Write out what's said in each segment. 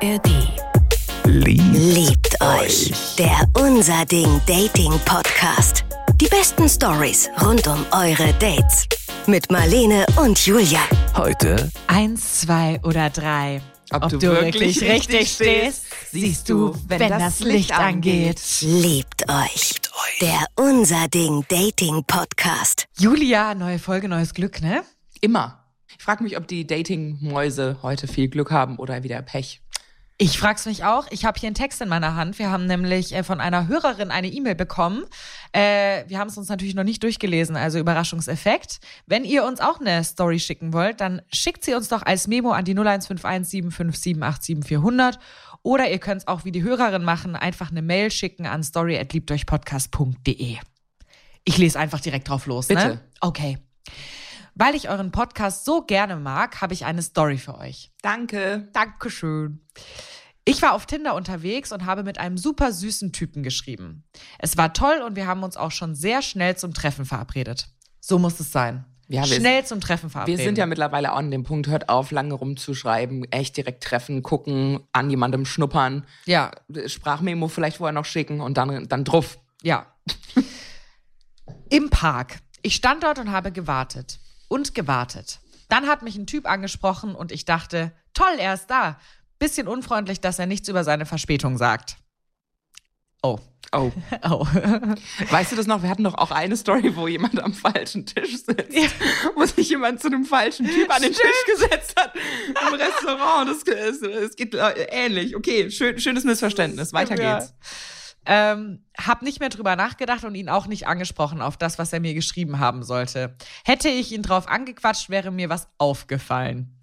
ARD. Liebt, Liebt euch. Der Unser Ding Dating Podcast. Die besten Stories rund um eure Dates. Mit Marlene und Julia. heute Eins, zwei oder drei. Ob, du, wirklich richtig stehst, siehst du, wenn das Licht angeht. Liebt euch. Der Unser Ding Dating Podcast. Julia, neue Folge, neues Glück, ne? Immer. Ich frage mich, ob die Dating-Mäuse heute viel Glück haben oder wieder Pech. Ich frag's mich auch. Ich habe hier einen Text in meiner Hand. Wir haben nämlich äh, von einer Hörerin eine E-Mail bekommen. Äh, wir haben es uns natürlich noch nicht durchgelesen, also Überraschungseffekt. Wenn ihr uns auch eine Story schicken wollt, dann schickt sie uns doch als Memo an die 0151 757 400 oder ihr könnt es auch wie die Hörerin machen, einfach eine Mail schicken an story@liebteuchpodcast.de. Ich lese einfach direkt drauf los, ne? Bitte. Okay. Weil ich euren Podcast so gerne mag, habe ich eine Story für euch. Danke. Dankeschön. Ich war auf Tinder unterwegs und habe mit einem super süßen Typen geschrieben. Es war toll und wir haben uns auch schon sehr schnell zum Treffen verabredet. So muss es sein. Ja, wir- schnell zum Treffen Wir verabreden. sind ja mittlerweile an dem Punkt, hört auf, lange rumzuschreiben, echt direkt treffen, gucken, an jemandem schnuppern, ja, Sprachmemo vielleicht vorher noch schicken und dann, dann drauf. ja. Im Park. Ich stand dort und habe gewartet und gewartet. Dann hat mich ein Typ angesprochen und ich dachte, toll, er ist da. Bisschen unfreundlich, dass er nichts über seine Verspätung sagt. Oh. Oh. Oh. Weißt du das noch? Wir hatten doch auch eine Story, wo jemand am falschen Tisch sitzt. Wo sich jemand zu einem falschen Typ an den Tisch gesetzt hat im Restaurant. Das, es, es geht äh, ähnlich. Okay, schön, schönes Missverständnis. Weiter Ja. Ähm, hab nicht mehr drüber nachgedacht und ihn auch nicht angesprochen auf das, was er mir geschrieben haben sollte. Hätte ich ihn drauf angequatscht, wäre mir was aufgefallen.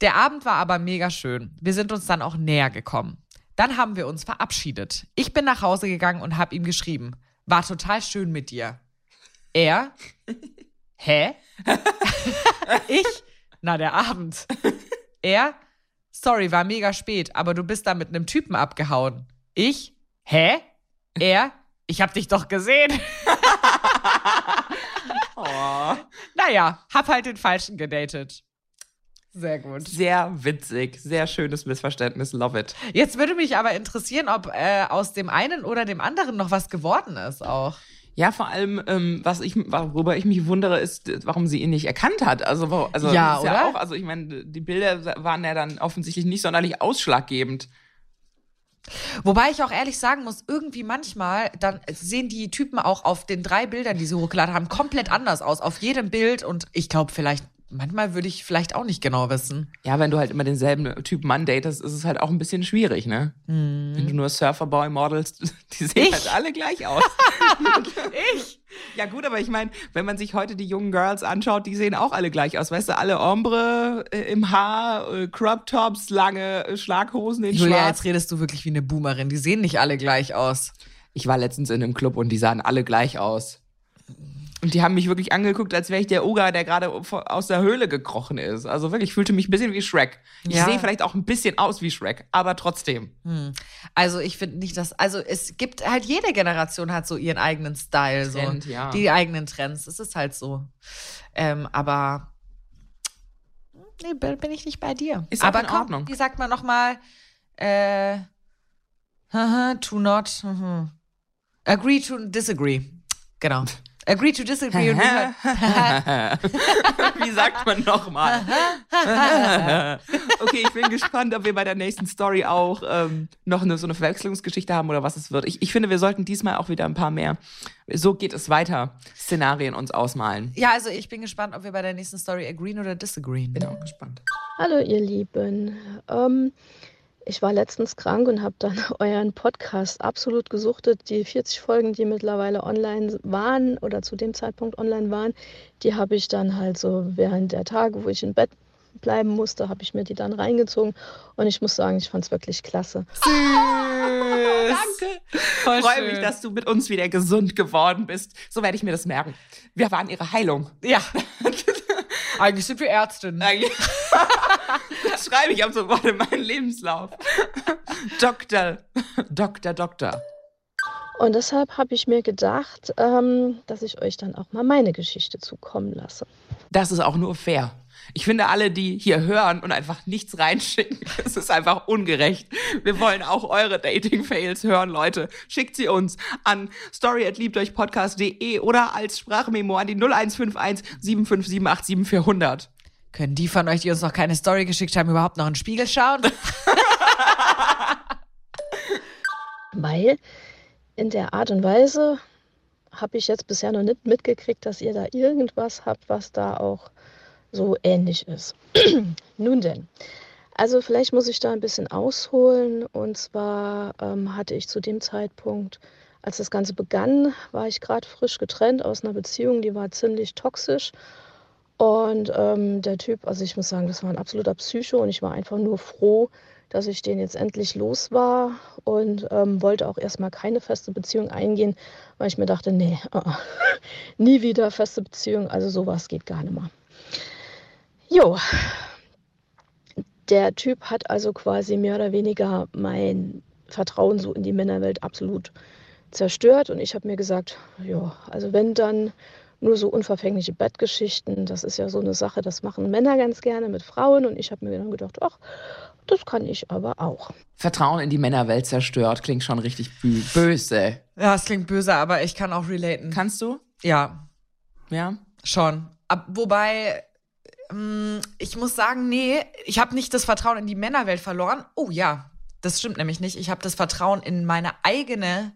Der Abend war aber mega schön. Wir sind uns dann auch näher gekommen. Dann haben wir uns verabschiedet. Ich bin nach Hause gegangen und hab ihm geschrieben. War total schön mit dir. Er? Hä? ich? Na, der Abend. Er? Sorry, war mega spät, aber du bist da mit einem Typen abgehauen. Ich? Hä? Er? Ich hab dich doch gesehen. Oh. Naja, hab halt den Falschen gedatet. Sehr gut. Sehr witzig. Sehr schönes Missverständnis. Love it. Jetzt würde mich aber interessieren, ob äh, aus dem einen oder dem anderen noch was geworden ist auch. Ja, vor allem, ähm, was ich, worüber ich mich wundere, ist, warum sie ihn nicht erkannt hat. Also, also Ja, oder? auch, also ich meine, die Bilder waren ja dann offensichtlich nicht sonderlich ausschlaggebend. Wobei ich auch ehrlich sagen muss, irgendwie manchmal, dann sehen die Typen auch auf den drei Bildern, die sie hochgeladen haben, komplett anders aus. Auf jedem Bild. Und ich glaube, vielleicht, manchmal würde ich vielleicht auch nicht genau wissen. Ja, wenn du halt immer denselben Typ Mann datest, ist es halt auch ein bisschen schwierig, ne? Wenn du nur Surferboy modelst, die sehen Ich? halt alle gleich aus. Ich? ja gut, aber ich meine, wenn man sich heute die jungen Girls anschaut, die sehen auch alle gleich aus. Weißt du, alle Ombre äh, im Haar, äh, Crop Tops, lange äh, Schlaghosen in Julia, schwarz. jetzt redest du wirklich wie eine Boomerin. Die sehen nicht alle gleich aus. Ich war letztens in einem Club und die sahen alle gleich aus. Und die haben mich wirklich angeguckt, als wäre ich der Oger, der gerade aus der Höhle gekrochen ist. Also wirklich, ich fühlte mich ein bisschen wie Shrek. Ich Ja. sehe vielleicht auch ein bisschen aus wie Shrek, aber trotzdem. Also ich finde nicht, dass, also es gibt halt, jede Generation hat so ihren eigenen Style, Trend, so. ja. Die eigenen Trends, es ist halt so. Ähm, aber nee, bin ich nicht bei dir. Ist auch aber in komm, Ordnung. Wie sagt man nochmal? Äh, to not, mhm. agree to disagree. Genau. Agree to disagree. und Wie sagt man nochmal? okay, ich bin gespannt, ob wir bei der nächsten Story auch ähm, noch eine, so eine Verwechslungsgeschichte haben oder was es wird. Ich, ich finde, wir sollten diesmal auch wieder ein paar mehr. So geht es weiter. Szenarien uns ausmalen. ja, also ich bin gespannt, ob wir bei der nächsten Story agreeen oder disagreeen. Bin auch gespannt. Hallo ihr Lieben. Ähm, ich war letztens krank und habe dann euren Podcast absolut gesuchtet. Die 40 Folgen, die mittlerweile online waren oder zu dem Zeitpunkt online waren, die habe ich dann halt so während der Tage, wo ich im Bett bleiben musste, habe ich mir die dann reingezogen. Und ich muss sagen, ich fand es wirklich klasse. Danke. Voll Ich freue mich, dass du mit uns wieder gesund geworden bist. So werde ich mir das merken. Wir waren ihre Heilung. Ja. Eigentlich sind wir Ärztinnen. Eigentlich- das schreibe ich ab sofort in meinen Lebenslauf. Doktor, Doktor, Doktor. Und deshalb habe ich mir gedacht, ähm, dass ich euch dann auch mal meine Geschichte zukommen lasse. Das ist auch nur fair. Ich finde alle, die hier hören und einfach nichts reinschicken, es ist einfach ungerecht. Wir wollen auch eure Dating-Fails hören, Leute. Schickt sie uns an story@liebteuchpodcast.de oder als Sprachmemo an die 0151 7578 7400. Können die von euch, die uns noch keine Story geschickt haben, überhaupt noch einen Spiegel schauen? Weil in der Art und Weise habe ich jetzt bisher noch nicht mitgekriegt, dass ihr da irgendwas habt, was da auch so ähnlich ist. Nun denn. Also vielleicht muss ich da ein bisschen ausholen. Und zwar ähm, hatte ich zu dem Zeitpunkt, als das Ganze begann, war ich gerade frisch getrennt aus einer Beziehung, die war ziemlich toxisch. Und ähm, der Typ, also ich muss sagen, das war ein absoluter Psycho und ich war einfach nur froh, dass ich den jetzt endlich los war und ähm, wollte auch erstmal keine feste Beziehung eingehen, weil ich mir dachte, nee, uh, nie wieder feste Beziehung, also sowas geht gar nicht mehr. Jo, der Typ hat also quasi mehr oder weniger mein Vertrauen so in die Männerwelt absolut zerstört und ich habe mir gesagt, ja, also wenn dann nur so unverfängliche Bettgeschichten, das ist ja so eine Sache, das machen Männer ganz gerne mit Frauen und ich habe mir dann gedacht, ach, das kann ich aber auch. Vertrauen in die Männerwelt zerstört, klingt schon richtig böse. Ja, es klingt böse, aber ich kann auch relaten. Kannst du? Ja. Ja? Schon. Ab, wobei, ähm, ich muss sagen, nee, ich habe nicht das Vertrauen in die Männerwelt verloren. Oh ja, das stimmt nämlich nicht. Ich habe das Vertrauen in meine eigene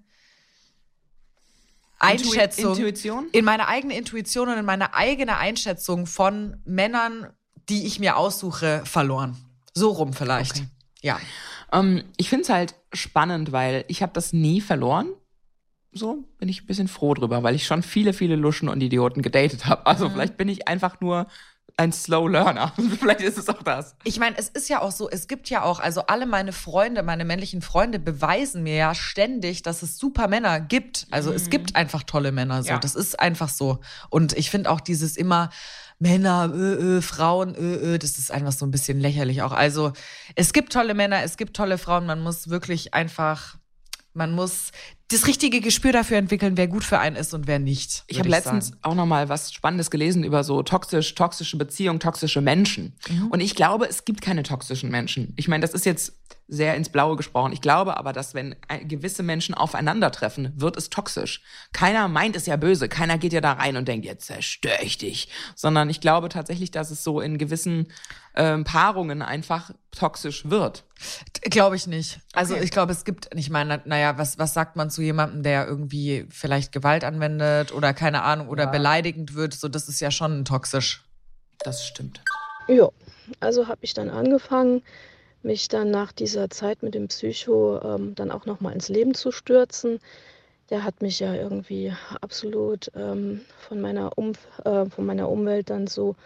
Einschätzung. Intuition? In meine eigene Intuition und in meine eigene Einschätzung von Männern, die ich mir aussuche, verloren. So rum vielleicht. Okay. Ja. Ähm, ich finde es halt spannend, weil ich habe das nie verloren. So bin ich ein bisschen froh drüber, weil ich schon viele, viele Luschen und Idioten gedatet habe. Also Mhm. vielleicht bin ich einfach nur ein Slow Learner. vielleicht ist es auch das. Ich meine, es ist ja auch so, es gibt ja auch, also alle meine Freunde, meine männlichen Freunde beweisen mir ja ständig, dass es super Männer gibt. Also es gibt einfach tolle Männer so. Ja. Das ist einfach so. Und ich finde auch dieses immer Männer, äh, äh, Frauen, äh, äh, das ist einfach so ein bisschen lächerlich auch. Also es gibt tolle Männer, es gibt tolle Frauen. Man muss wirklich einfach, man muss das richtige Gespür dafür entwickeln, wer gut für einen ist und wer nicht. Ich habe letztens sagen. auch noch mal was Spannendes gelesen über so toxisch, toxische Beziehungen, toxische Menschen. Mhm. Und ich glaube, es gibt keine toxischen Menschen. Ich meine, das ist jetzt sehr ins Blaue gesprochen. Ich glaube aber, dass wenn gewisse Menschen aufeinandertreffen, wird es toxisch. Keiner meint es ja böse. Keiner geht ja da rein und denkt, jetzt zerstöre ich dich. Sondern ich glaube tatsächlich, dass es so in gewissen ähm, Paarungen einfach toxisch wird. Glaube ich nicht. Also Okay. ich glaube, es gibt, ich meine, naja, was, was sagt man zu jemandem, der irgendwie vielleicht Gewalt anwendet oder keine Ahnung oder beleidigend wird? So, das ist ja schon toxisch. Das stimmt. Ja, also habe ich dann angefangen, mich dann nach dieser Zeit mit dem Psycho ähm, dann auch nochmal ins Leben zu stürzen. Der hat mich ja irgendwie absolut ähm, von, meiner um äh, von meiner Umwelt dann so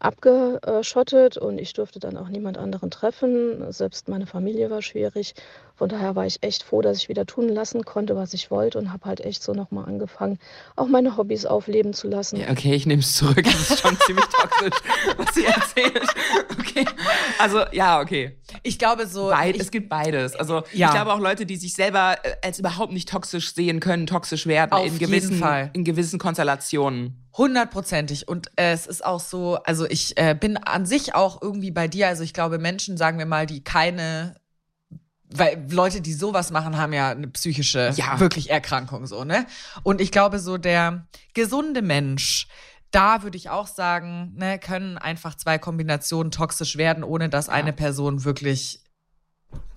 abgeschottet und ich durfte dann auch niemand anderen treffen. Selbst meine Familie war schwierig. Von daher war ich echt froh, dass ich wieder tun lassen konnte, was ich wollte und habe halt echt so nochmal angefangen, auch meine Hobbys aufleben zu lassen. Ja, okay, ich nehme es zurück. Das ist schon ziemlich toxisch, was sie erzählt. Okay. Also, ja, okay. Ich glaube so. Beid, ich, es gibt beides. Also Ja. ich glaube auch Leute, die sich selber äh, als überhaupt nicht toxisch sehen können, toxisch werden Auf in jeden gewissen, Fall. in gewissen Konstellationen. Hundertprozentig. Und äh, es ist auch so, also ich äh, bin an sich auch irgendwie bei dir. Also ich glaube, Menschen, sagen wir mal, die keine, weil Leute, die sowas machen, haben ja eine psychische, Ja. wirklich Erkrankung so, ne? Und ich glaube, so der gesunde Mensch, da würde ich auch sagen, ne, können einfach zwei Kombinationen toxisch werden, ohne dass eine Person wirklich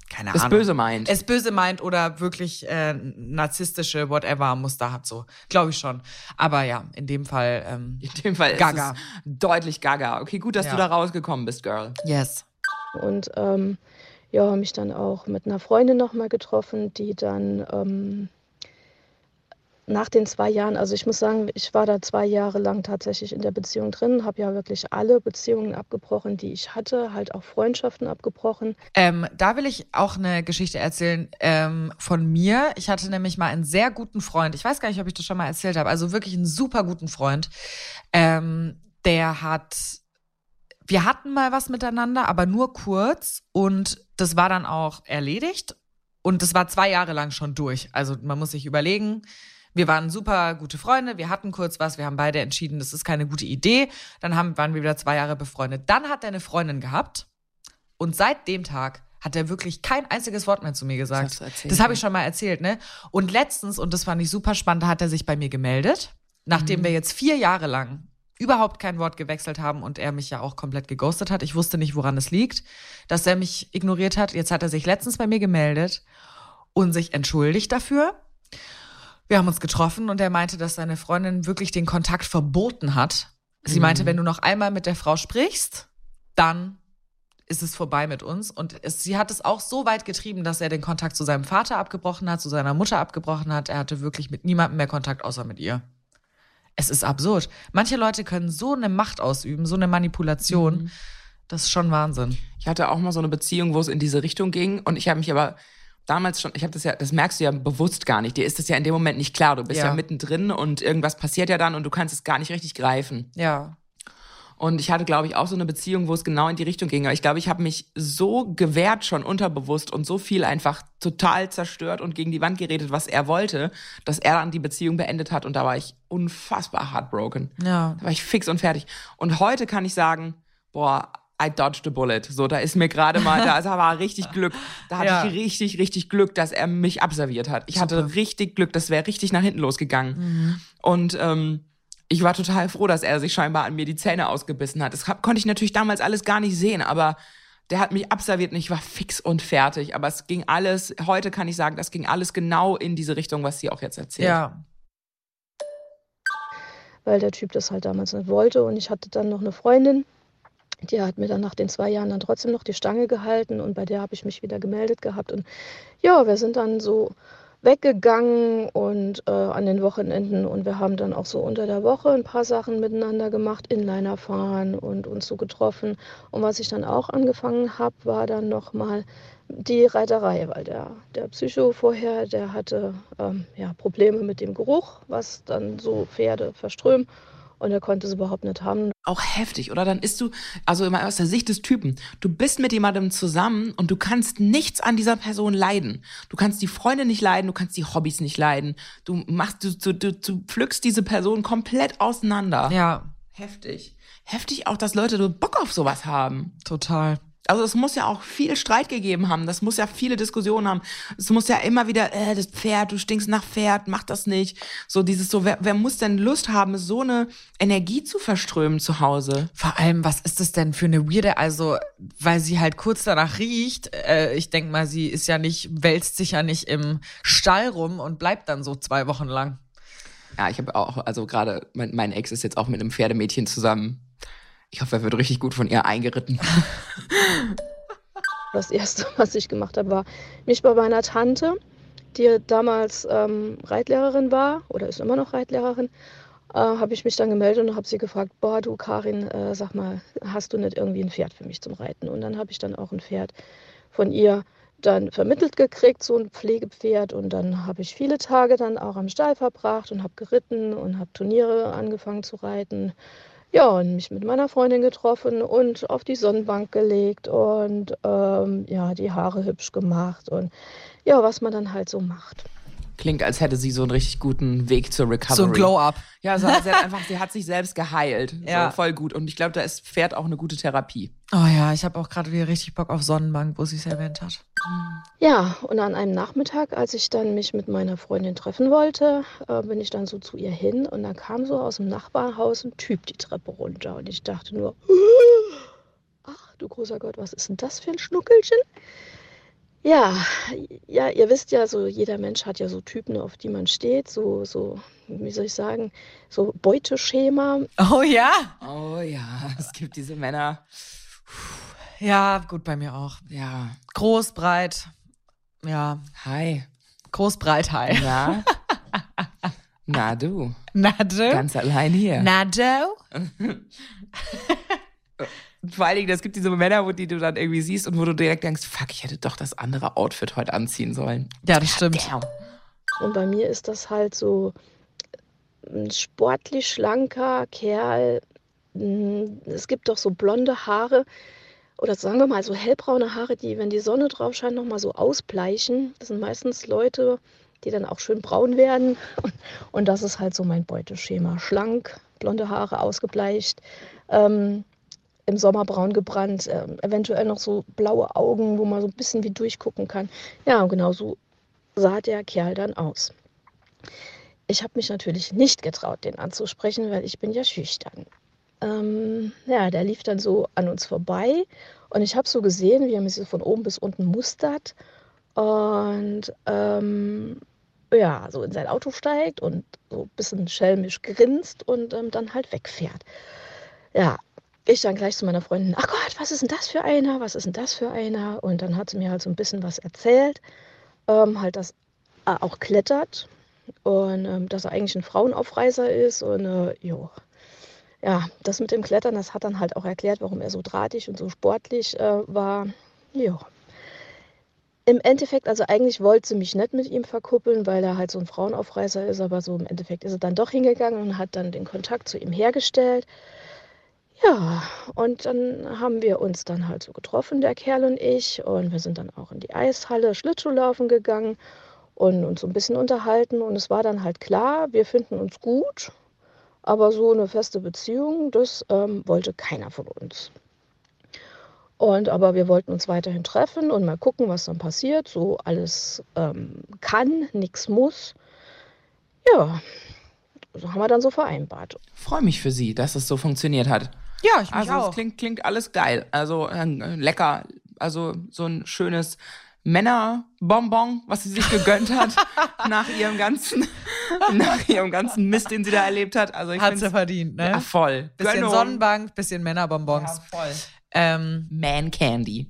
keine Ahnung. Böse meint. Es böse meint oder wirklich äh, narzisstische whatever Muster hat so. Glaube ich schon. Aber ja, in dem Fall ähm, in dem Fall Gaga. ist es deutlich gaga. Okay, gut, dass Ja. du da rausgekommen bist, Girl. yes. Und ähm, ja, habe mich dann auch mit einer Freundin nochmal getroffen, die dann ähm, nach den zwei Jahren, also ich muss sagen, ich war da zwei Jahre lang tatsächlich in der Beziehung drin, habe ja wirklich alle Beziehungen abgebrochen, die ich hatte, halt auch Freundschaften abgebrochen. Ähm, da will ich auch eine Geschichte erzählen ähm, von mir. Ich hatte nämlich mal einen sehr guten Freund. Ich weiß gar nicht, ob ich das schon mal erzählt habe. Also wirklich einen super guten Freund. Ähm, der hat, wir hatten mal was miteinander, aber nur kurz. Und das war dann auch erledigt. Und das war zwei Jahre lang schon durch. Also man muss sich überlegen, Wir waren super gute Freunde, wir hatten kurz was, wir haben beide entschieden, das ist keine gute Idee. Dann haben, waren wir wieder zwei Jahre befreundet. Dann hat er eine Freundin gehabt und seit dem Tag hat er wirklich kein einziges Wort mehr zu mir gesagt. erzählt, das habe ich schon mal erzählt, ne? Und letztens, und das fand ich super spannend, hat er sich bei mir gemeldet, nachdem Mhm. wir jetzt vier Jahre lang überhaupt kein Wort gewechselt haben und er mich ja auch komplett geghostet hat. Ich wusste nicht, woran es liegt, dass er mich ignoriert hat. Jetzt hat er sich letztens bei mir gemeldet und sich entschuldigt dafür. Wir haben uns getroffen und er meinte, dass seine Freundin wirklich den Kontakt verboten hat. Sie meinte, wenn du noch einmal mit der Frau sprichst, dann ist es vorbei mit uns. Und es, sie hat es auch so weit getrieben, dass er den Kontakt zu seinem Vater abgebrochen hat, zu seiner Mutter abgebrochen hat. Er hatte wirklich mit niemandem mehr Kontakt außer mit ihr. Es ist absurd. Manche Leute können so eine Macht ausüben, so eine Manipulation. Das ist schon Wahnsinn. Ich hatte auch mal so eine Beziehung, wo es in diese Richtung ging und ich habe mich aber damals schon, ich habe das ja, das merkst du ja bewusst gar nicht. Dir ist das ja in dem Moment nicht klar. Du bist ja, Ja. mittendrin und irgendwas passiert ja dann und du kannst es gar nicht richtig greifen. Ja. Und ich hatte, glaube ich, auch so eine Beziehung, wo es genau in die Richtung ging. Aber ich glaube, ich habe mich so gewehrt schon unterbewusst und so viel einfach total zerstört und gegen die Wand geredet, was er wollte, dass er dann die Beziehung beendet hat. Und da war ich unfassbar heartbroken. Ja. Da war ich fix und fertig. Und heute kann ich sagen, boah, I dodged a bullet. So, da ist mir gerade mal, da da war richtig Glück. Da hatte Ja. ich richtig, richtig Glück, dass er mich abserviert hat. Ich hatte richtig Glück, das wäre richtig nach hinten losgegangen. Und ähm, ich war total froh, dass er sich scheinbar an mir die Zähne ausgebissen hat. Das hab, konnte ich natürlich damals alles gar nicht sehen, aber der hat mich abserviert und ich war fix und fertig. Aber es ging alles, heute kann ich sagen, das ging alles genau in diese Richtung, was sie auch jetzt erzählt. Ja. weil der Typ das halt damals nicht wollte. Und ich hatte dann noch eine Freundin, die hat mir dann nach den zwei Jahren dann trotzdem noch die Stange gehalten und bei der habe ich mich wieder gemeldet gehabt. Und ja, wir sind dann so weggegangen und äh, an den Wochenenden und wir haben dann auch so unter der Woche ein paar Sachen miteinander gemacht, Inliner fahren und uns so getroffen. Und was ich dann auch angefangen habe, war dann nochmal die Reiterei, weil der, der Psycho vorher, der hatte ähm, ja, Probleme mit dem Geruch, was dann so Pferde verströmen und er konnte es überhaupt nicht haben. auch heftig, oder? Dann ist du, also immer aus der Sicht des Typen, du bist mit jemandem zusammen und du kannst nichts an dieser Person leiden. Du kannst die Freunde nicht leiden, du kannst die Hobbys nicht leiden. Du machst, du, du, du, du pflückst diese Person komplett auseinander. Ja, Heftig. Heftig auch, dass Leute so Bock auf sowas haben. total. Also es muss ja auch viel Streit gegeben haben. Das muss ja viele Diskussionen haben. Es muss ja immer wieder, äh, das Pferd, du stinkst nach Pferd, mach das nicht. So dieses so, wer, wer muss denn Lust haben, so eine Energie zu verströmen zu Hause? Vor allem, was ist das denn für eine weirde, also, weil sie halt kurz danach riecht, äh, ich denk mal, sie ist ja nicht, wälzt sich ja nicht im Stall rum und bleibt dann so zwei Wochen lang. Ja, ich habe auch, also gerade mein, mein Ex ist jetzt auch mit einem Pferdemädchen zusammen. Ich hoffe, er wird richtig gut von ihr eingeritten. Das erste, was ich gemacht habe, war mich bei meiner Tante, die damals ähm, Reitlehrerin war oder ist immer noch Reitlehrerin, äh, habe ich mich dann gemeldet und habe sie gefragt, boah, du Karin, äh, sag mal, hast du nicht irgendwie ein Pferd für mich zum Reiten? Und dann habe ich dann auch ein Pferd von ihr dann vermittelt gekriegt, so ein Pflegepferd. Und dann habe ich viele Tage dann auch am Stall verbracht und habe geritten und habe Turniere angefangen zu reiten. Ja, und mich mit meiner Freundin getroffen und auf die Sonnenbank gelegt und ähm, ja, die Haare hübsch gemacht und ja, was man dann halt so macht. Klingt, als hätte sie so einen richtig guten Weg zur Recovery. So ein Glow-Up. Ja, so, sie hat einfach, sie hat sich selbst geheilt. Ja. So, voll gut. Und ich glaube, da ist Pferd auch eine gute Therapie. Oh ja, ich habe auch gerade wieder richtig Bock auf Sonnenbank, wo sie es erwähnt hat. Ja, und an einem Nachmittag, als ich dann mich mit meiner Freundin treffen wollte, äh, bin ich dann so zu ihr hin und da kam so aus dem Nachbarhaus ein Typ die Treppe runter und ich dachte nur, ach du großer Gott, was ist denn das für ein Schnuckelchen? Ja, ja, ihr wisst ja, so jeder Mensch hat ja so Typen, auf die man steht, so, so, wie soll ich sagen, so Beuteschema. Oh ja? Oh ja, es gibt diese Männer. Ja, gut, bei mir auch. Ja. Groß, breit. Ja, Hi. groß, breit, high. Na? Na du. Na du? Ganz allein hier. Na du? Vor allen Dingen, es gibt diese Männer, wo die du dann irgendwie siehst und wo du direkt denkst, fuck, ich hätte doch das andere Outfit heute anziehen sollen. Ja, das stimmt. Damn. Und bei mir ist das halt so ein sportlich schlanker Kerl. Mm, Es gibt doch so blonde Haare oder sagen wir mal so hellbraune Haare, die, wenn die Sonne drauf scheint, nochmal so ausbleichen. Das sind meistens Leute, die dann auch schön braun werden. Und das ist halt so mein Beuteschema. Schlank, blonde Haare ausgebleicht, ähm, im Sommer braun gebrannt, äh, eventuell noch so blaue Augen, wo man so ein bisschen wie durchgucken kann. Ja, genau so sah der Kerl dann aus. Ich habe mich natürlich nicht getraut, den anzusprechen, weil ich bin ja schüchtern. Ähm, ja, der lief dann so an uns vorbei und ich habe so gesehen, wie er mich so von oben bis unten mustert und ähm, ja, so in sein Auto steigt und so ein bisschen schelmisch grinst und ähm, dann halt wegfährt. Ja, ich dann gleich zu meiner Freundin, ach Gott, was ist denn das für einer? Was ist denn das für einer? Und dann hat sie mir halt so ein bisschen was erzählt, ähm, halt, dass er auch klettert und ähm, dass er eigentlich ein Frauenaufreißer ist und äh, jo. Ja, das mit dem Klettern, das hat dann halt auch erklärt, warum er so drahtig und so sportlich äh, war. Jo. Im Endeffekt, also eigentlich wollte sie mich nicht mit ihm verkuppeln, weil er halt so ein Frauenaufreißer ist, aber so im Endeffekt ist er dann doch hingegangen und hat dann den Kontakt zu ihm hergestellt. Ja, und dann haben wir uns dann halt so getroffen, der Kerl und ich, und wir sind dann auch in die Eishalle Schlittschuhlaufen gegangen und uns so ein bisschen unterhalten. Und es war dann halt klar, wir finden uns gut, aber so eine feste Beziehung, das ähm, wollte keiner von uns. Und aber wir wollten uns weiterhin treffen und mal gucken, was dann passiert. So alles ähm, kann, nichts muss. Ja, so haben wir dann so vereinbart. Freue mich für Sie, dass es so funktioniert hat. Ja, ich mich Also es klingt, klingt alles geil. Also äh, lecker. Also so ein schönes Männerbonbon, was sie sich gegönnt hat nach ihrem ganzen, nach ihrem ganzen Mist, den sie da erlebt hat. Also ich Hat sie verdient, ne? Ja, voll. bisschen Gönnung. Sonnenbank, bisschen Männerbonbons. Ja, voll. Ähm, Man Candy.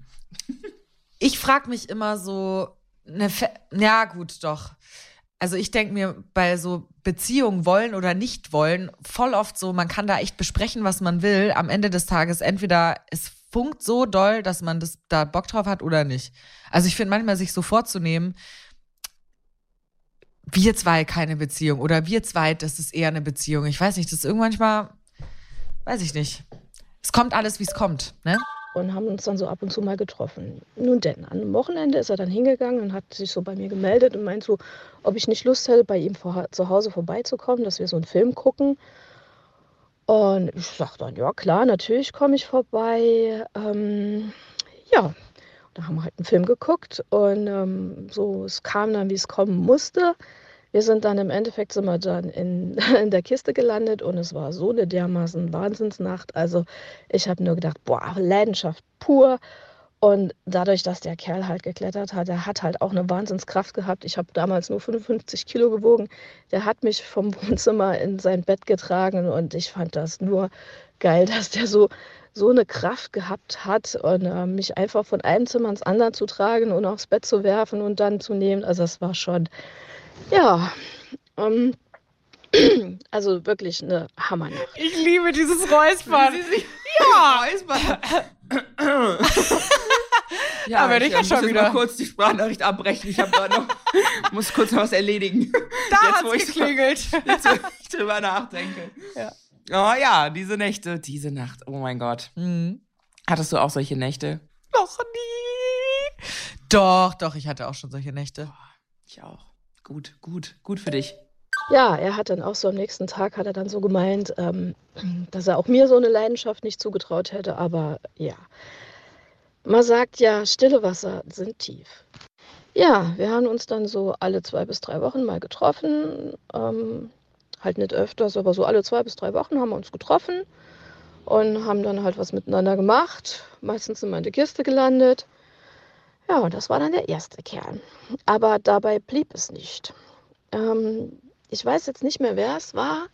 ich frage mich immer so, ne, ja gut, doch. Also ich denke mir bei so Beziehungen wollen oder nicht wollen, voll oft so, man kann da echt besprechen, was man will. Am Ende des Tages entweder es funkt so doll, dass man das da Bock drauf hat oder nicht. Also ich finde manchmal sich so vorzunehmen, wir zwei keine Beziehung oder wir zwei, das ist eher eine Beziehung. Ich weiß nicht, das ist irgendwann manchmal, weiß ich nicht. Es kommt alles, wie es kommt, ne? Und haben uns dann so ab und zu mal getroffen. Nun denn, einem Wochenende ist er dann hingegangen und hat sich so bei mir gemeldet und meint so, ob ich nicht Lust hätte, bei ihm vor, zu Hause vorbeizukommen, dass wir so einen Film gucken. Und ich sag dann, ja klar, natürlich komme ich vorbei. Ähm, ja, da haben wir halt einen Film geguckt und ähm, so, es kam dann, wie es kommen musste. Wir sind dann im Endeffekt sind wir dann in, in der Kiste gelandet und es war so eine dermaßen Wahnsinnsnacht. Also ich habe nur gedacht, boah, Leidenschaft pur. Und dadurch, dass der Kerl halt geklettert hat, der hat halt auch eine Wahnsinnskraft gehabt. Ich habe damals nur 55 Kilo gewogen. Der hat mich vom Wohnzimmer in sein Bett getragen und ich fand das nur geil, dass der so, so eine Kraft gehabt hat und äh, mich einfach von einem Zimmer ins andere zu tragen und aufs Bett zu werfen und dann zu nehmen. Also das war schon, ja, ähm, also wirklich eine Hammernacht. Ich liebe dieses Räuspern. Ja, ist mal. ja, Aber ich ich ja muss schon jetzt wieder. mal kurz die Sprachnachricht abbrechen. Ich habe da noch, muss kurz noch was erledigen. Da Jetzt, wo hat's ich- geklingelt. Jetzt, wo ich drüber nachdenke. Ja. Oh ja, diese Nächte, diese Nacht. Oh mein Gott. Mhm. Hattest du auch solche Nächte? Noch nie. Doch, doch, ich hatte auch schon solche Nächte. Ich auch. Gut, gut, gut für dich. Ja, er hat dann auch so am nächsten Tag, hat er dann so gemeint, ähm, dass er auch mir so eine Leidenschaft nicht zugetraut hätte. Aber ja, man sagt ja, stille Wasser sind tief. Ja, wir haben uns dann so alle zwei bis drei Wochen mal getroffen. Ähm, halt nicht öfters, aber so alle zwei bis drei Wochen haben wir uns getroffen und haben dann halt was miteinander gemacht. Meistens sind wir in der Kiste gelandet. Ja, und das war dann der erste Kern. Aber dabei blieb es nicht. Ähm, ich weiß jetzt nicht mehr, wer es war.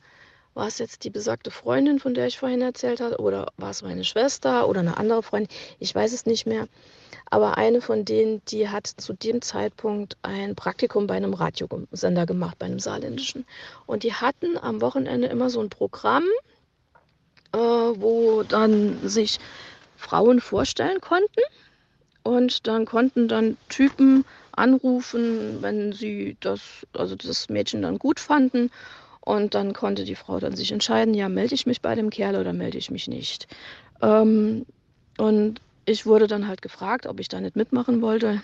War es jetzt die besagte Freundin, von der ich vorhin erzählt habe, oder war es meine Schwester oder eine andere Freundin? Ich weiß es nicht mehr. Aber eine von denen, die hat zu dem Zeitpunkt ein Praktikum bei einem Radiosender gemacht, bei einem saarländischen. Und die hatten am Wochenende immer so ein Programm, äh, wo dann sich Frauen vorstellen konnten. Und dann konnten dann Typen anrufen, wenn sie das, also das Mädchen dann gut fanden. Und dann konnte die Frau dann sich entscheiden, ja, melde ich mich bei dem Kerl oder melde ich mich nicht. Ähm, und ich wurde dann halt gefragt, ob ich da nicht mitmachen wollte.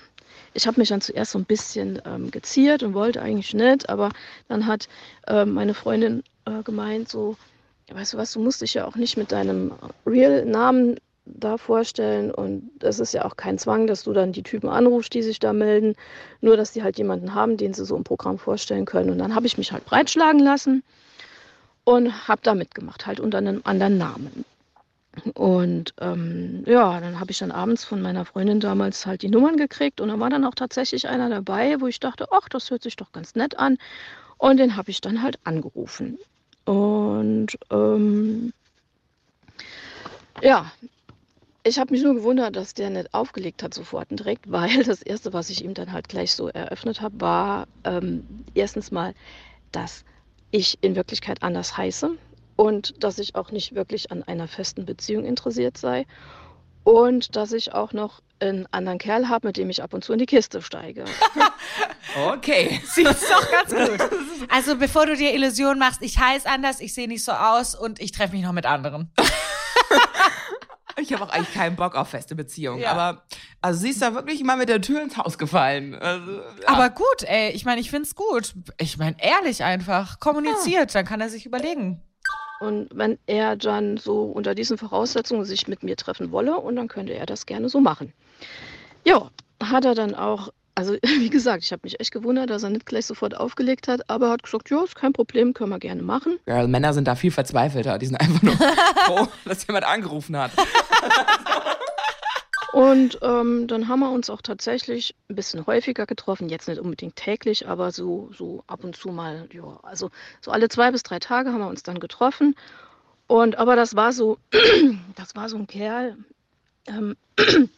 ich habe mich dann zuerst so ein bisschen ähm, geziert und wollte eigentlich nicht, aber dann hat ähm, meine Freundin äh, gemeint, so, weißt du was, du musst dich ja auch nicht mit deinem Real-Namen da vorstellen und es ist ja auch kein Zwang, dass du dann die Typen anrufst, die sich da melden, nur dass die halt jemanden haben, den sie so im Programm vorstellen können. Und dann habe ich mich halt breitschlagen lassen und habe da mitgemacht, halt unter einem anderen Namen. Und ähm, ja, dann habe ich dann abends von meiner Freundin damals halt die Nummern gekriegt und da war dann auch tatsächlich einer dabei, wo ich dachte, ach, das hört sich doch ganz nett an. Und den habe ich dann halt angerufen. Und ähm, ja, ich habe mich nur gewundert, dass der nicht aufgelegt hat sofort und direkt, weil das Erste, was ich ihm dann halt gleich so eröffnet habe, war ähm, erstens mal, dass ich in Wirklichkeit anders heiße und dass ich auch nicht wirklich an einer festen Beziehung interessiert sei und dass ich auch noch einen anderen Kerl habe, mit dem ich ab und zu in die Kiste steige. Okay. Sie ist doch ganz gut. Also bevor du dir Illusionen machst, ich heiße anders, ich sehe nicht so aus und ich treffe mich noch mit anderen. Ich habe auch eigentlich keinen Bock auf feste Beziehungen. Ja. Aber also sie ist da wirklich mal mit der Tür ins Haus gefallen. Also, ja. Aber gut, ey, ich meine, ich find's gut. Ich meine, ehrlich einfach. Kommuniziert, dann kann er sich überlegen. Und wenn er dann so unter diesen Voraussetzungen sich mit mir treffen wolle, und dann könnte er das gerne so machen. Ja, hat er dann auch, also wie gesagt, ich habe mich echt gewundert, dass er nicht gleich sofort aufgelegt hat, aber er hat gesagt, ja, ist kein Problem, können wir gerne machen. Girl, Männer sind da viel verzweifelter. Die sind einfach nur froh, dass jemand angerufen hat. Und ähm, dann haben wir uns auch tatsächlich ein bisschen häufiger getroffen, jetzt nicht unbedingt täglich, aber so, so ab und zu mal, ja, also so alle zwei bis drei Tage haben wir uns dann getroffen. Und aber das war so, das war so ein Kerl. Ähm,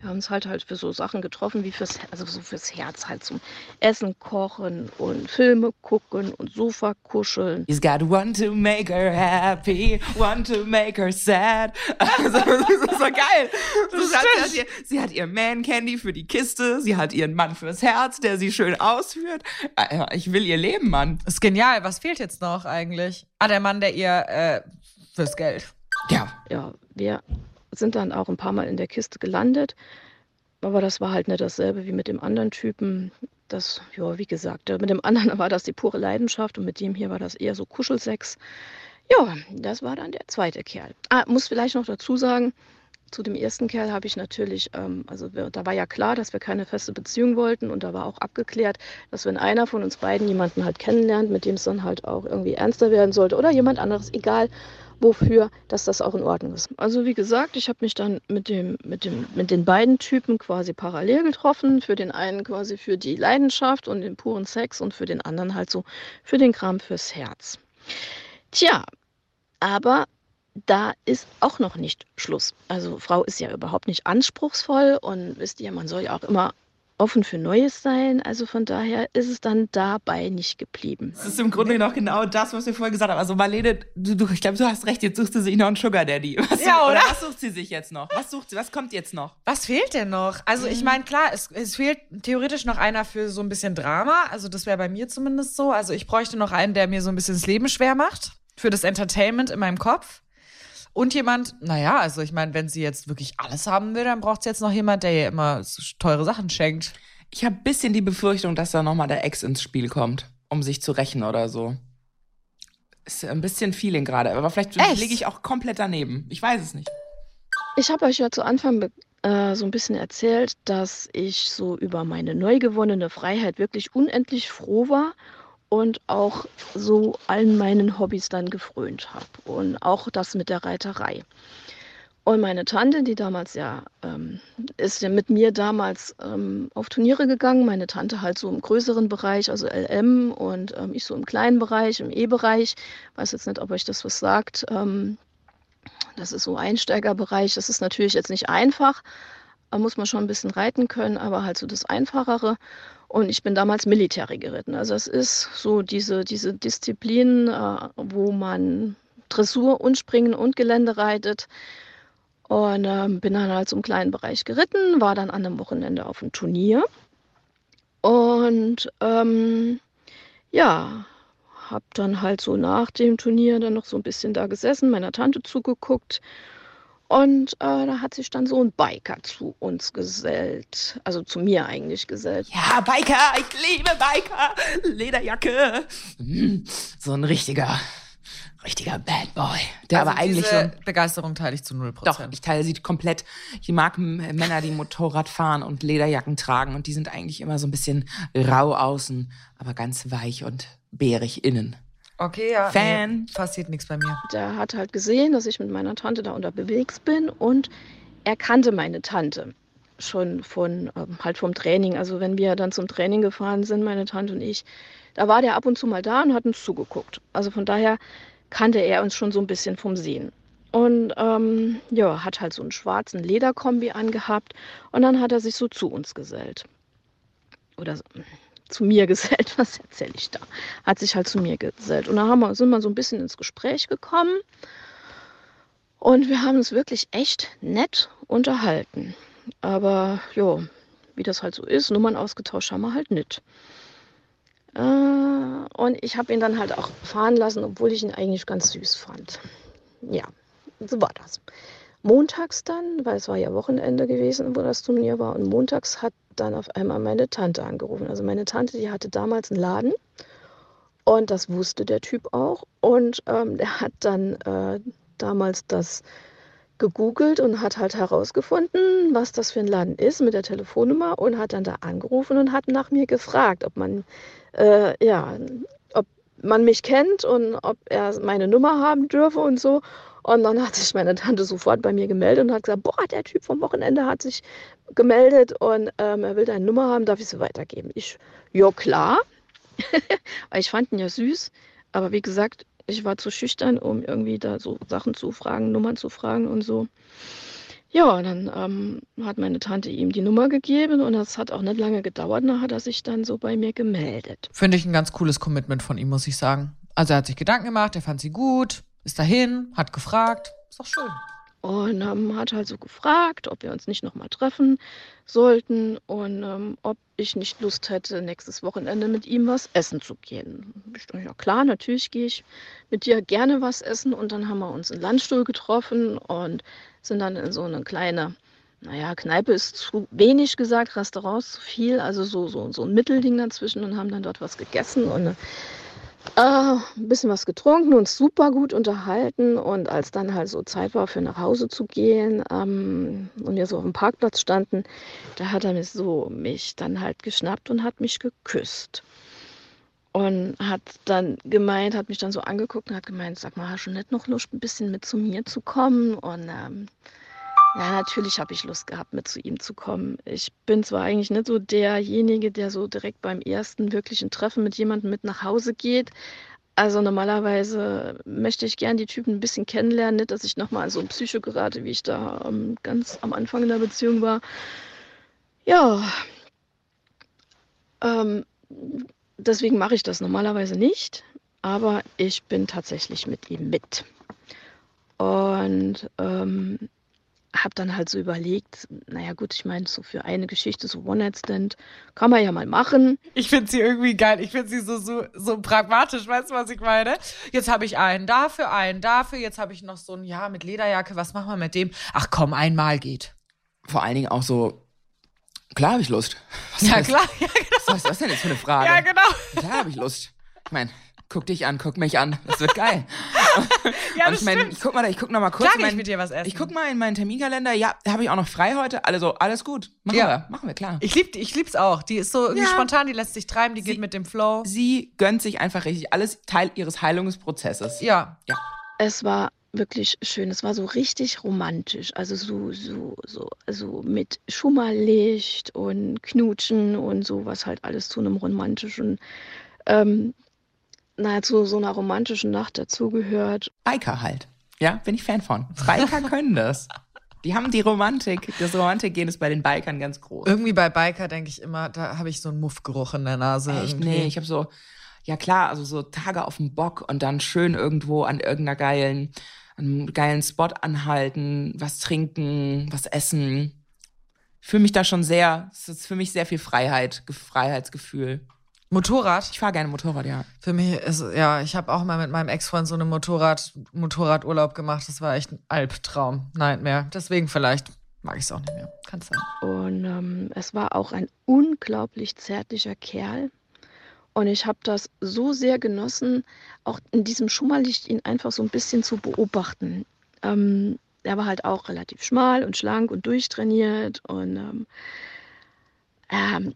wir haben uns halt halt für so Sachen getroffen, wie fürs, also so fürs Herz halt zum Essen kochen und Filme gucken und Sofa kuscheln. He's got one to make her happy, one to make her sad. Also, das ist so geil. Das hat, sie, hat ihr, sie hat ihr Man-Candy für die Kiste, sie hat ihren Mann fürs Herz, der sie schön ausführt. Ah, Ich will ihr Leben, Mann. Ist genial. Was fehlt jetzt noch eigentlich? Ah, der Mann, der ihr äh, fürs Geld. Ja. ja, wir sind dann auch ein paar Mal in der Kiste gelandet. Aber das war halt nicht dasselbe wie mit dem anderen Typen. Das, ja, wie gesagt, äh, mit dem anderen war das die pure Leidenschaft und mit dem hier war das eher so Kuschelsex. Ja, das war dann der zweite Kerl. Ah, muss vielleicht noch dazu sagen, zu dem ersten Kerl habe ich natürlich, ähm, also wir, da war ja klar, dass wir keine feste Beziehung wollten und da war auch abgeklärt, dass wenn einer von uns beiden jemanden halt kennenlernt, mit dem es dann halt auch irgendwie ernster werden sollte oder jemand anderes, egal wofür, dass das auch in Ordnung ist. Also wie gesagt, ich habe mich dann mit dem, mit dem, mit den beiden Typen quasi parallel getroffen. Für den einen quasi für die Leidenschaft und den puren Sex und für den anderen halt so für den Kram fürs Herz. Tja, aber da ist auch noch nicht Schluss. Also Frau ist ja überhaupt nicht anspruchsvoll und wisst ihr, man soll ja auch immer offen für Neues sein. Also von daher ist es dann dabei nicht geblieben. Das ist im Grunde noch genau das, was wir vorher gesagt haben. Also Marlene, du, du, ich glaube, du hast recht, jetzt sucht sie sich noch einen Sugar Daddy. Was, Ja, oder? was sucht sie sich jetzt noch? Was sucht sie? Was kommt jetzt noch? Was fehlt denn noch? Also ich meine, klar, es, es fehlt theoretisch noch einer für so ein bisschen Drama. Also das wäre bei mir zumindest so. Also ich bräuchte noch einen, der mir so ein bisschen das Leben schwer macht. Für das Entertainment in meinem Kopf. Und jemand, naja, also ich meine, wenn sie jetzt wirklich alles haben will, dann braucht sie jetzt noch jemand, der ihr immer so teure Sachen schenkt. Ich habe ein bisschen die Befürchtung, dass da nochmal der Ex ins Spiel kommt, um sich zu rächen oder so. Ist ein bisschen Feeling gerade, aber vielleicht liege ich auch komplett daneben. Ich weiß es nicht. Ich habe euch ja zu Anfang äh, so ein bisschen erzählt, dass ich so über meine neu gewonnene Freiheit wirklich unendlich froh war und auch so allen meinen Hobbys dann gefrönt habe. Und auch das mit der Reiterei. Und meine Tante, die damals ja, ähm, ist ja mit mir damals ähm, auf Turniere gegangen. Meine Tante halt so im größeren Bereich, also LM und ähm, ich so im kleinen Bereich, im E-Bereich. Weiß jetzt nicht, ob euch das was sagt. Ähm, das ist so Einsteigerbereich. Das ist natürlich jetzt nicht einfach. Da muss man schon ein bisschen reiten können, aber halt so das Einfachere. Und ich bin damals Military geritten. Also es ist so diese, diese Disziplin, äh, wo man Dressur und Springen und Gelände reitet. Und ähm, bin dann halt so im kleinen Bereich geritten, war dann an einem Wochenende auf einem Turnier. Und ähm, ja, habe dann halt so nach dem Turnier dann noch so ein bisschen da gesessen, meiner Tante zugeguckt. Und äh, da hat sich dann so ein Biker zu uns gesellt. Also zu mir eigentlich gesellt. Ja, Biker, ich liebe Biker. Lederjacke. Hm, So ein richtiger, richtiger Bad Boy. Der Also aber eigentlich so. diese Begeisterung teile ich zu 0%. Doch, ich teile sie komplett. Ich mag Männer, die Motorrad fahren und Lederjacken tragen und die sind eigentlich immer so ein bisschen rau außen, aber ganz weich und bärig innen. Okay, ja. Fan. Nee, passiert nichts bei mir. Der hat halt gesehen, dass ich mit meiner Tante da unterwegs bin und er kannte meine Tante schon von ähm, halt vom Training. Also wenn wir dann zum Training gefahren sind, meine Tante und ich, da war der ab und zu mal da und hat uns zugeguckt. Also von daher kannte er uns schon so ein bisschen vom Sehen. Und ähm, ja, hat halt so einen schwarzen Lederkombi angehabt und dann hat er sich so zu uns gesellt. Oder so, zu mir gesellt, was erzähle ich da? Hat sich halt zu mir gesellt. Und da haben wir, sind wir so ein bisschen ins Gespräch gekommen. Und wir haben uns wirklich echt nett unterhalten. Aber ja, wie das halt so ist, Nummern ausgetauscht haben wir halt nicht. Äh, und ich habe ihn dann halt auch fahren lassen, obwohl ich ihn eigentlich ganz süß fand. Ja, so war das. Montags dann, weil es war ja Wochenende gewesen, wo das Turnier war, und montags hat dann auf einmal meine Tante angerufen. Also meine Tante, die hatte damals einen Laden und das wusste der Typ auch. Und ähm, der hat dann äh, damals das gegoogelt und hat halt herausgefunden, was das für ein Laden ist mit der Telefonnummer und hat dann da angerufen und hat nach mir gefragt, ob man äh, ja, ob man mich kennt und ob er meine Nummer haben dürfe und so. Und dann hat sich meine Tante sofort bei mir gemeldet und hat gesagt, boah, der Typ vom Wochenende hat sich gemeldet und ähm, er will deine Nummer haben, darf ich sie weitergeben? Ich, ja klar, weil ich fand ihn ja süß, aber wie gesagt, ich war zu schüchtern, um irgendwie da so Sachen zu fragen, Nummern zu fragen und so. Ja, und dann ähm, hat meine Tante ihm die Nummer gegeben und das hat auch nicht lange gedauert. Da hat er sich dann so bei mir gemeldet. Finde ich ein ganz cooles Commitment von ihm, muss ich sagen. Also er hat sich Gedanken gemacht, er fand sie gut, ist dahin, hat gefragt. Ist doch schön. Und ähm, hat halt so gefragt, ob wir uns nicht nochmal treffen sollten und ähm, ob ich nicht Lust hätte, nächstes Wochenende mit ihm was essen zu gehen. Ich dachte, ja klar, natürlich gehe ich mit dir gerne was essen. Und dann haben wir uns in Landstuhl getroffen und sind dann in so eine kleine, naja, Kneipe ist zu wenig gesagt, Restaurant zu viel, also so, so, so ein Mittelding dazwischen und haben dann dort was gegessen und äh, ein bisschen was getrunken, uns super gut unterhalten und als dann halt so Zeit war für nach Hause zu gehen ähm, und wir so auf dem Parkplatz standen, da hat er mich so mich dann halt geschnappt und hat mich geküsst und hat dann gemeint, hat mich dann so angeguckt und hat gemeint, sag mal, hast du nicht noch Lust, ein bisschen mit zu mir zu kommen? Und ähm, ja, natürlich habe ich Lust gehabt, mit zu ihm zu kommen. Ich bin zwar eigentlich nicht so derjenige, der so direkt beim ersten wirklichen Treffen mit jemandem mit nach Hause geht. Also normalerweise möchte ich gern die Typen ein bisschen kennenlernen, nicht, dass ich nochmal an so ein Psycho gerate, wie ich da ähm, ganz am Anfang in der Beziehung war. Ja, ähm, deswegen mache ich das normalerweise nicht, aber ich bin tatsächlich mit ihm mit. Und ähm, habe dann halt so überlegt, naja gut, ich meine, so für eine Geschichte, so One-Night-Stand, kann man ja mal machen. Ich finde sie irgendwie geil. Ich finde sie so, so, so pragmatisch. Weißt du, was ich meine? Jetzt habe ich einen dafür, einen dafür. Jetzt habe ich noch so ein, ja, mit Lederjacke. Was machen wir mit dem? Ach komm, einmal geht. Vor allen Dingen auch so, klar habe ich Lust. Was Ja, ist- klar. Ja, genau. Was ist das denn jetzt für eine Frage? Ja, genau. Klar habe ich Lust. Ich meine, guck dich an, guck mich an. Das wird geil. Ja, Und das ich meine, stimmt. ich guck mal, ich guck noch mal kurz. Klar in geh ich mein- mit dir was essen. Ich guck mal in meinen Terminkalender. Ja, da habe ich auch noch frei heute. Also alles gut. Machen Ja. wir, machen wir klar. Ich lieb, ich lieb's auch. Die ist so irgendwie Ja. spontan, die lässt sich treiben, die Sie- geht mit dem Flow. Sie gönnt sich einfach richtig alles Teil ihres Heilungsprozesses. Ja. Es war wirklich schön. Es war so richtig romantisch. Also so, so, so, also mit Schummerlicht und Knutschen und so, was halt alles zu einem romantischen, ähm, naja, zu so einer romantischen Nacht dazugehört. Biker halt. Ja, bin ich Fan von. Biker können das. Die haben die Romantik. Das Romantikgen ist bei den Bikern ganz groß. Irgendwie bei Biker denke ich immer, da habe ich so einen Muffgeruch in der Nase. Echt? irgendwie. Nee, ich habe so, ja klar, also so Tage auf dem Bock und dann schön irgendwo an irgendeiner geilen, an einem geilen Spot anhalten, was trinken, was essen. Ich fühle mich da schon sehr, es ist für mich sehr viel Freiheit, Ge- Freiheitsgefühl. Motorrad? Ich fahre gerne Motorrad, ja. Für mich ist, ja, ich habe auch mal mit meinem Ex-Freund so einen Motorrad, Motorradurlaub gemacht. Das war echt ein Albtraum. Nightmare. Deswegen vielleicht mag ich es auch nicht mehr. Kann sein. Und ähm, es war auch ein unglaublich zärtlicher Kerl. Und ich habe das so sehr genossen, auch in diesem Schummerlicht ihn einfach so ein bisschen zu beobachten. Ähm, er war halt auch relativ schmal und schlank und durchtrainiert. Und ähm, ähm,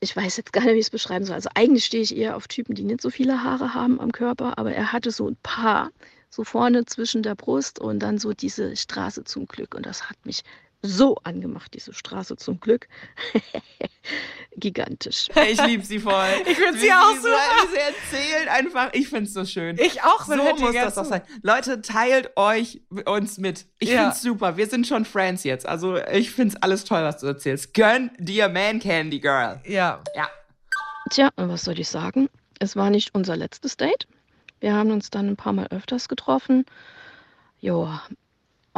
ich weiß jetzt gar nicht, wie ich es beschreiben soll. Also eigentlich stehe ich eher auf Typen, die nicht so viele Haare haben am Körper, aber er hatte so ein paar, so vorne zwischen der Brust und dann so diese Straße zum Glück. Und das hat mich so angemacht, diese Straße zum Glück. Gigantisch. Ich liebe sie voll. Ich finde sie auch super. Sie erzählt einfach. Ich finde es so schön. Ich auch, so muss das doch sein. Leute, teilt euch uns mit. Ich Ja. find's super. Wir sind schon Friends jetzt. Also ich find's alles toll, was du erzählst. Gönn dir Man Candy Girl. Ja. Ja. Tja, und was soll ich sagen? Es war nicht unser letztes Date. Wir haben uns dann ein paar Mal öfters getroffen. Jo,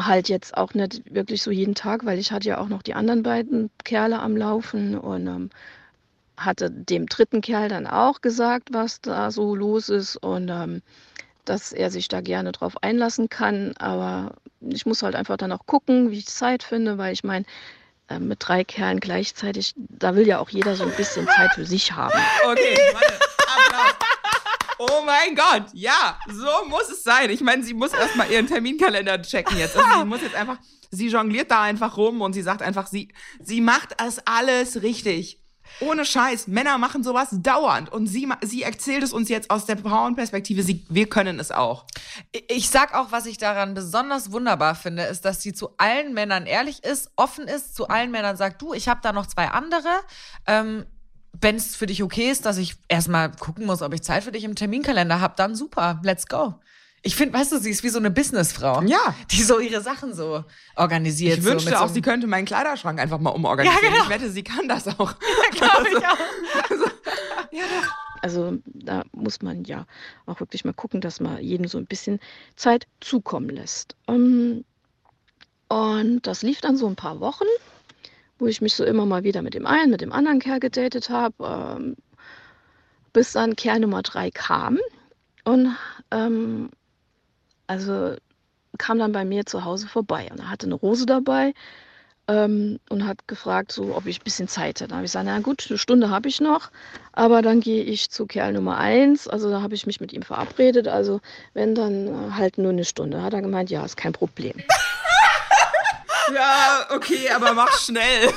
halt jetzt auch nicht wirklich so jeden Tag, weil ich hatte ja auch noch die anderen beiden Kerle am Laufen und ähm, hatte dem dritten Kerl dann auch gesagt, was da so los ist und ähm, dass er sich da gerne drauf einlassen kann. Aber ich muss halt einfach dann auch gucken, wie ich Zeit finde, weil ich meine, äh, mit drei Kerlen gleichzeitig, da will ja auch jeder so ein bisschen Zeit für sich haben. Okay, warte. Oh mein Gott, ja, so muss es sein. Ich meine, sie muss erstmal ihren Terminkalender checken jetzt. Also sie muss jetzt einfach, sie jongliert da einfach rum und sie sagt einfach, sie, sie macht das alles richtig. Ohne Scheiß. Männer machen sowas dauernd. Und sie, sie erzählt es uns jetzt aus der Frauenperspektive. Sie, wir können es auch. Ich sag auch, was ich daran besonders wunderbar finde, ist, dass sie zu allen Männern ehrlich ist, offen ist, zu allen Männern sagt, du, ich habe da noch zwei andere. Ähm, Wenn es für dich okay ist, dass ich erstmal gucken muss, ob ich Zeit für dich im Terminkalender habe, dann super, let's go. Ich finde, weißt du, sie ist wie so eine Businessfrau. Ja. Die so ihre Sachen so organisiert. Ich so wünschte mit auch, so sie könnte meinen Kleiderschrank einfach mal umorganisieren. Ja, genau. Ich wette, sie kann das auch. glaube ich auch. Also da muss man ja auch wirklich mal gucken, dass man jedem so ein bisschen Zeit zukommen lässt. Ähm, Und das lief dann so ein paar Wochen, wo ich mich so immer mal wieder mit dem einen, mit dem anderen Kerl gedatet habe, ähm, bis dann Kerl Nummer drei kam. Und ähm, also kam dann bei mir zu Hause vorbei und er hatte eine Rose dabei ähm, und hat gefragt, so, ob ich ein bisschen Zeit hätte. Da habe ich gesagt, na gut, eine Stunde habe ich noch, aber dann gehe ich zu Kerl Nummer eins. Also da habe ich mich mit ihm verabredet. Also wenn dann halt nur eine Stunde. Hat er gemeint, ja, ist kein Problem. Ja, okay, aber mach schnell.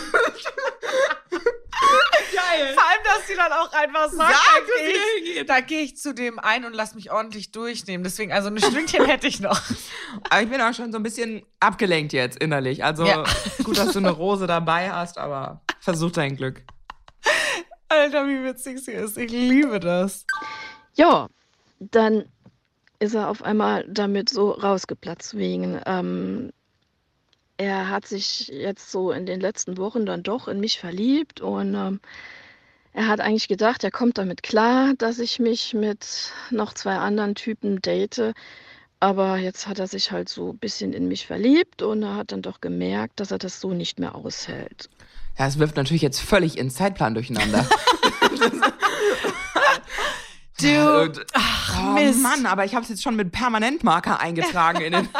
Geil. Vor allem, dass sie dann auch einfach sagt, Sagt, da gehe ich, da geh ich zu dem ein und lass mich ordentlich durchnehmen. Deswegen, also ein Stündchen hätte ich noch. Aber ich bin auch schon so ein bisschen abgelenkt jetzt innerlich. Also Ja. gut, dass du eine Rose dabei hast, aber versuch dein Glück. Alter, wie witzig sie ist. Ich liebe das. Ja, dann ist er auf einmal damit so rausgeplatzt wegen. Ähm, er hat sich jetzt so in den letzten Wochen dann doch in mich verliebt und ähm, er hat eigentlich gedacht, er kommt damit klar, dass ich mich mit noch zwei anderen Typen date. Aber jetzt hat er sich halt so ein bisschen in mich verliebt und er hat dann doch gemerkt, dass er das so nicht mehr aushält. Ja, es wirft natürlich jetzt völlig ihren Zeitplan durcheinander. Du, Und- ach, oh Mist. Mann, aber ich habe es jetzt schon mit Permanentmarker eingetragen in den.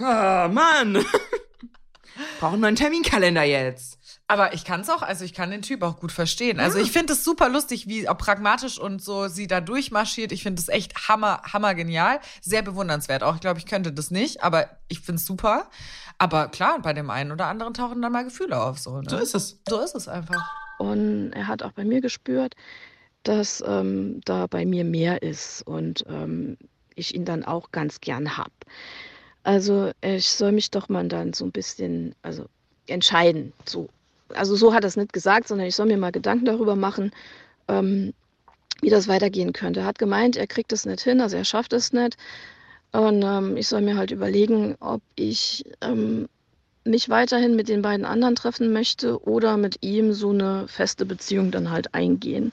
Oh Mann. Brauchen nur einen Terminkalender jetzt. Aber ich kann es auch, also ich kann den Typ auch gut verstehen. Also ich finde es super lustig, wie auch pragmatisch und so sie da durchmarschiert. Ich finde es echt hammer, hammer genial. Sehr bewundernswert auch. Ich glaube, ich könnte das nicht, aber ich finde es super. Aber klar, bei dem einen oder anderen tauchen dann mal Gefühle auf. So, ne? So ist es. So ist es einfach. Und er hat auch bei mir gespürt, dass ähm, da bei mir mehr ist und ähm, ich ihn dann auch ganz gern hab. Also ich soll mich doch mal dann so ein bisschen, also entscheiden. So. Also so hat er es nicht gesagt, sondern ich soll mir mal Gedanken darüber machen, ähm, wie das weitergehen könnte. Er hat gemeint, er kriegt es nicht hin, also er schafft es nicht. Und ähm, ich soll mir halt überlegen, ob ich ähm, mich weiterhin mit den beiden anderen treffen möchte oder mit ihm so eine feste Beziehung dann halt eingehen.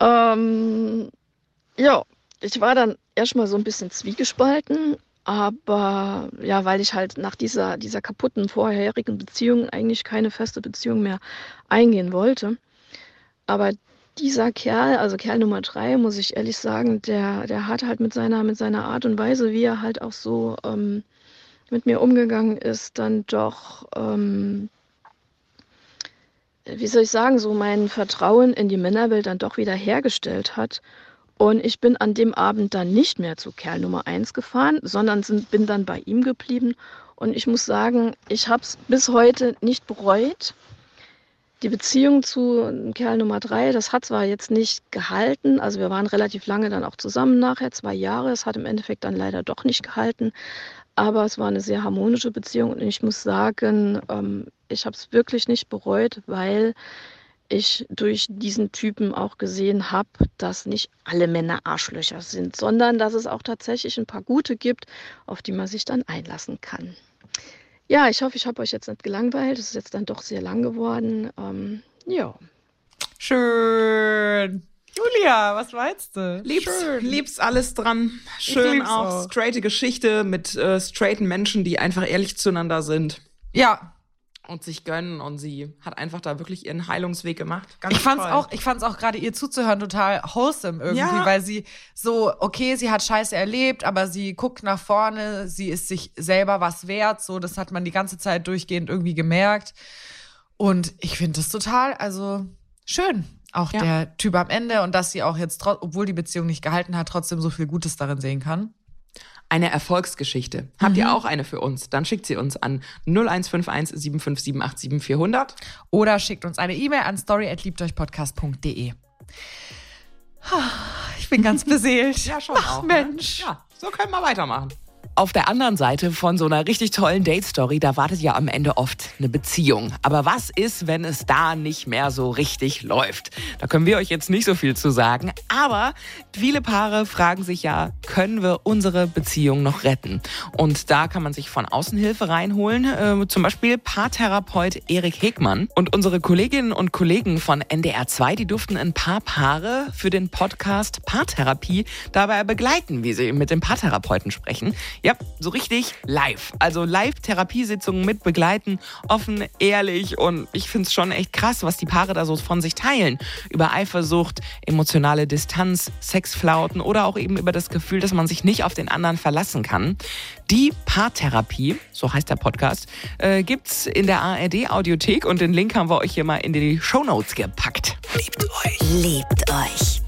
Ähm, ja, ich war dann erstmal so ein bisschen zwiegespalten, aber ja, weil ich halt nach dieser, dieser kaputten vorherigen Beziehung eigentlich keine feste Beziehung mehr eingehen wollte. Aber dieser Kerl, also Kerl Nummer drei, muss ich ehrlich sagen, der, der hat halt mit seiner, mit seiner Art und Weise, wie er halt auch so ähm, mit mir umgegangen ist, dann doch, ähm, wie soll ich sagen, so mein Vertrauen in die Männerwelt dann doch wieder hergestellt hat. Und ich bin an dem Abend dann nicht mehr zu Kerl Nummer eins gefahren, sondern sind, bin dann bei ihm geblieben. Und ich muss sagen, ich habe es bis heute nicht bereut. Die Beziehung zu Kerl Nummer drei, das hat zwar jetzt nicht gehalten, also wir waren relativ lange dann auch zusammen nachher, zwei Jahre, es hat im Endeffekt dann leider doch nicht gehalten, aber es war eine sehr harmonische Beziehung und ich muss sagen, ähm, ich habe es wirklich nicht bereut, weil ich durch diesen Typen auch gesehen habe, dass nicht alle Männer Arschlöcher sind, sondern dass es auch tatsächlich ein paar gute gibt, auf die man sich dann einlassen kann. Ja, ich hoffe, ich habe euch jetzt nicht gelangweilt. Es ist jetzt dann doch sehr lang geworden. Ähm, ja. Schön. Julia, was meinst du? Lieb's, Schön. lieb's alles dran. Schön auch. auch. Straighte Geschichte mit äh, straighten Menschen, die einfach ehrlich zueinander sind Ja, und sich gönnen. Und sie hat einfach da wirklich ihren Heilungsweg gemacht. Ganz ich fand's toll. auch, ich fand's auch gerade ihr zuzuhören total wholesome irgendwie, Ja. weil sie so, okay, sie hat Scheiße erlebt, aber sie guckt nach vorne, sie ist sich selber was wert, so, das hat man die ganze Zeit durchgehend irgendwie gemerkt. Und ich finde das total, also schön. Auch Ja. der Typ am Ende und dass sie auch jetzt, obwohl die Beziehung nicht gehalten hat, trotzdem so viel Gutes darin sehen kann. Eine Erfolgsgeschichte. Habt Mhm. ihr auch eine für uns? Dann schickt sie uns an 0151 757 400. Oder schickt uns eine E-Mail an story@liebteuchpodcast.de. Ich bin ganz beseelt. Ja, schon Ach, auch. ne? Mensch. Ja, so können wir weitermachen. Auf der anderen Seite von so einer richtig tollen Date-Story, da wartet ja am Ende oft eine Beziehung. Aber was ist, wenn es da nicht mehr so richtig läuft? Da können wir euch jetzt nicht so viel zu sagen. Aber viele Paare fragen sich ja, können wir unsere Beziehung noch retten? Und da kann man sich von außen Hilfe reinholen. Äh, zum Beispiel Paartherapeut Erik Hegmann. Und unsere Kolleginnen und Kollegen von NDR 2, die durften ein paar Paare für den Podcast Paartherapie dabei begleiten, wie sie mit dem Paartherapeuten sprechen. Ja, so richtig live. Also Live-Therapiesitzungen mit begleiten, offen, ehrlich und ich finde es schon echt krass, was die Paare da so von sich teilen. Über Eifersucht, emotionale Distanz, Sexflauten oder auch eben über das Gefühl, dass man sich nicht auf den anderen verlassen kann. Die Paartherapie, so heißt der Podcast, äh, gibt's in der ARD-Audiothek und den Link haben wir euch hier mal in die Shownotes gepackt. Liebt euch. Liebt euch.